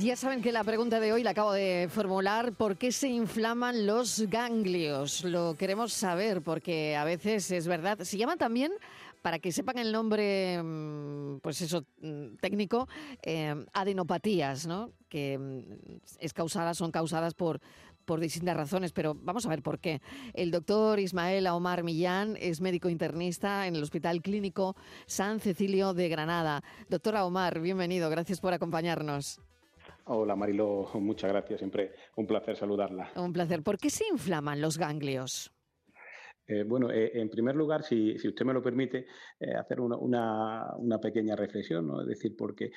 Ya saben que la pregunta de hoy la acabo de formular. ¿Por qué se inflaman los ganglios? Lo queremos saber porque a veces es verdad. Se llama también, para que sepan el nombre, mm, pues eso, mm, técnico, eh, adenopatías, ¿no? Que mm, es causada, son causadas por, por distintas razones, pero vamos a ver por qué. El doctor Ismael Omar Millán es médico internista en el Hospital Clínico San Cecilio de Granada. Doctora Omar, bienvenido, gracias por acompañarnos. Hola Marilo, muchas gracias, siempre un placer saludarla. Un placer. ¿Por qué se inflaman los ganglios? Eh, bueno, eh, en primer lugar, si, usted me lo permite, eh, hacer una, una, pequeña reflexión, ¿no? Es decir, porque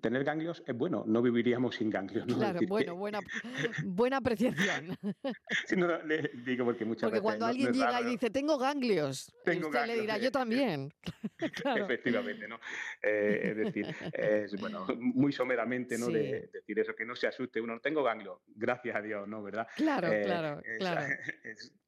tener ganglios es bueno, no viviríamos sin ganglios. ¿no? Claro, bueno, buena, buena apreciación. sí, no, le digo porque muchas porque cuando alguien llega y dice, tengo ganglios, tengo usted le dirá, yo también. Efectivamente, ¿no? es decir, es, bueno, muy someramente, ¿no? De, decir eso, que no se asuste uno, no tengo ganglios, gracias a Dios, ¿no? ¿Verdad? Claro, claro, claro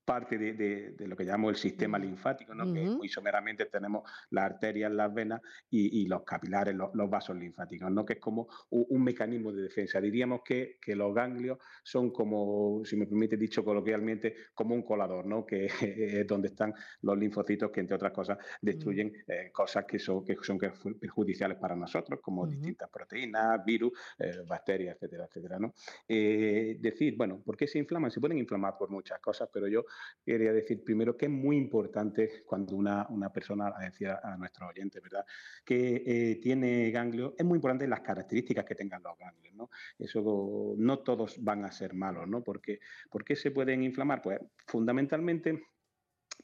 parte de, lo que llamamos el sistema linfático, ¿no? que muy someramente tenemos las arterias, las venas y, los capilares, los, vasos linfáticos, ¿no? que es como un, mecanismo de defensa. Diríamos que, los ganglios son como, si me permite dicho coloquialmente, como un colador, ¿no? que es donde están los linfocitos que, entre otras cosas, destruyen eh, cosas que son, que son perjudiciales para nosotros, como distintas proteínas, virus, eh, bacterias, etcétera, etcétera. ¿no? Eh, decir, bueno, ¿por qué se inflaman? Se pueden inflamar por muchas cosas, pero yo quería decir primero que es muy importante cuando una, persona, decía a nuestros oyentes, ¿verdad?, que eh, tiene ganglios, es muy importante las características que tengan los ganglios, ¿no? Eso no todos van a ser malos, ¿no? Porque, ¿Por qué se pueden inflamar? Pues fundamentalmente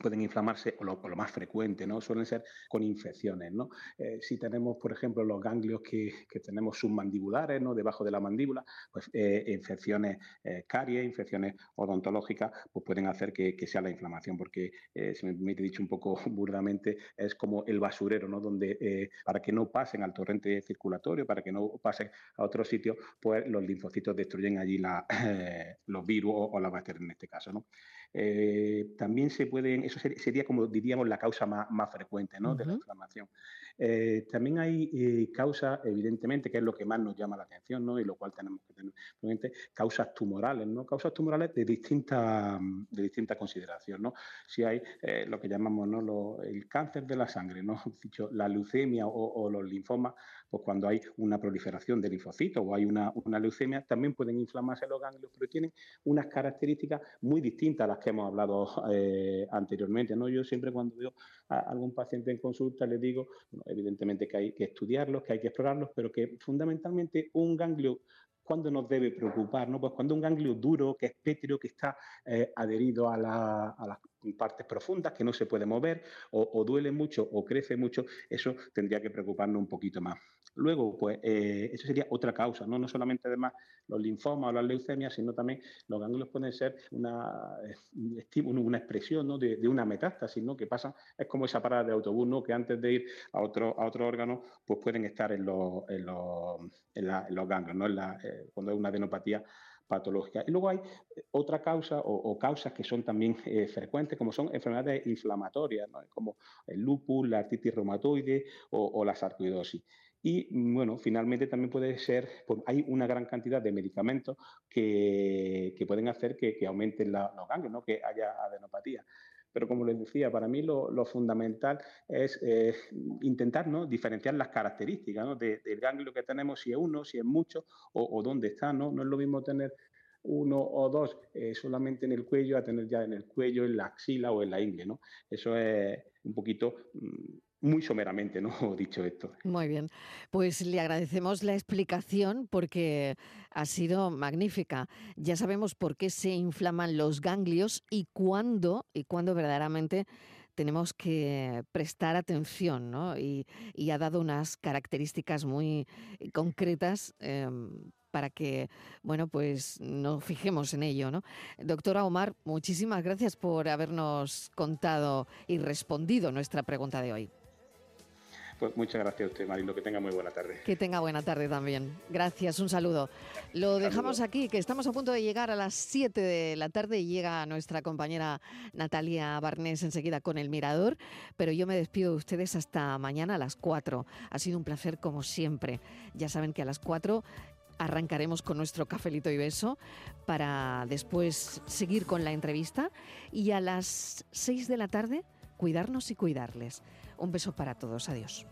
pueden inflamarse, o lo, más frecuente, ¿no? Suelen ser con infecciones, ¿no? Eh, si tenemos, por ejemplo, los ganglios que, tenemos submandibulares, ¿no? Debajo de la mandíbula, pues eh, infecciones eh, caries, infecciones odontológicas, pues pueden hacer que, sea la inflamación, porque, si me permite dicho un poco burdamente, es como el basurero, ¿no? Donde, para que no pasen al torrente circulatorio, para que no pasen a otro sitio, pues los linfocitos destruyen allí la, los virus o, o, la bacteria en este caso, ¿no? También se pueden eso sería, como diríamos la causa más, frecuente de la inflamación. Eh, también hay eh, causas, evidentemente, que es lo que más nos llama la atención, ¿no? y lo cual tenemos que tener presente, causas tumorales, ¿no? causas tumorales de distinta, de distinta consideración. ¿no? Si hay eh, lo que llamamos ¿no? el cáncer de la sangre, ¿no? Dicho, la leucemia o, los linfomas, pues cuando hay una proliferación de linfocitos o hay una, una leucemia, también pueden inflamarse los ganglios, pero tienen unas características muy distintas a las que hemos hablado anteriormente anteriormente. ¿no? Yo siempre cuando veo a algún paciente en consulta le digo, evidentemente que hay que estudiarlos, que hay que explorarlos, pero que fundamentalmente un ganglio cuando nos debe preocupar? ¿no? Pues cuando un ganglio duro, que es pétreo, que está eh, adherido a, la, a, las partes profundas, que no se puede mover, o, duele mucho o crece mucho, eso tendría que preocuparnos un poquito más. Luego, pues, eh, eso sería otra causa, ¿no? No solamente además los linfomas o las leucemias, sino también los ganglios pueden ser una, eh, una expresión ¿no? de, una metástasis, ¿no? Que pasa, es como esa parada de autobús, ¿no? Que antes de ir a otro, a otro órgano, pues pueden estar en los, en los, en los ganglios, ¿no? Eh, cuando hay una adenopatía patológica. Y luego hay otra causa o, causas que son también frecuentes, como son enfermedades inflamatorias, como el lupus, la artritis reumatoide o, la sarcoidosis. Y bueno, finalmente también puede ser, pues, hay una gran cantidad de medicamentos que, pueden hacer que, aumenten los ganglios, ¿no? que haya adenopatía. Pero como les decía, para mí lo, fundamental es eh, intentar ¿no? diferenciar las características del ganglio que tenemos, si es uno, si es mucho o, dónde está. ¿no? no es lo mismo tener uno o dos eh, solamente en el cuello a tener ya en el cuello, en la axila o en la ingle. ¿no? Eso es un poquito... Mm, muy someramente, ¿no? Dicho esto. Muy bien. Pues le agradecemos la explicación porque ha sido magnífica. Ya sabemos por qué se inflaman los ganglios y cuándo, y cuándo verdaderamente tenemos que prestar atención, ¿no? Y, ha dado unas características muy concretas. Em, para que, bueno, pues nos fijemos en ello, ¿no? Doctora Omar, muchísimas gracias por habernos contado y respondido nuestra pregunta de hoy. Pues muchas gracias a usted, Marilo. Que tenga muy buena tarde. Que tenga buena tarde también. Gracias, un saludo. Lo dejamos aquí, que estamos a punto de llegar a las 7 de la tarde y llega nuestra compañera Natalia Barnés enseguida con el Mirador. Pero yo me despido de ustedes hasta mañana a las 4. Ha sido un placer como siempre. Ya saben que a las 4 arrancaremos con nuestro cafelito y beso para después seguir con la entrevista y a las 6 de la tarde cuidarnos y cuidarles. Un beso para todos. Adiós.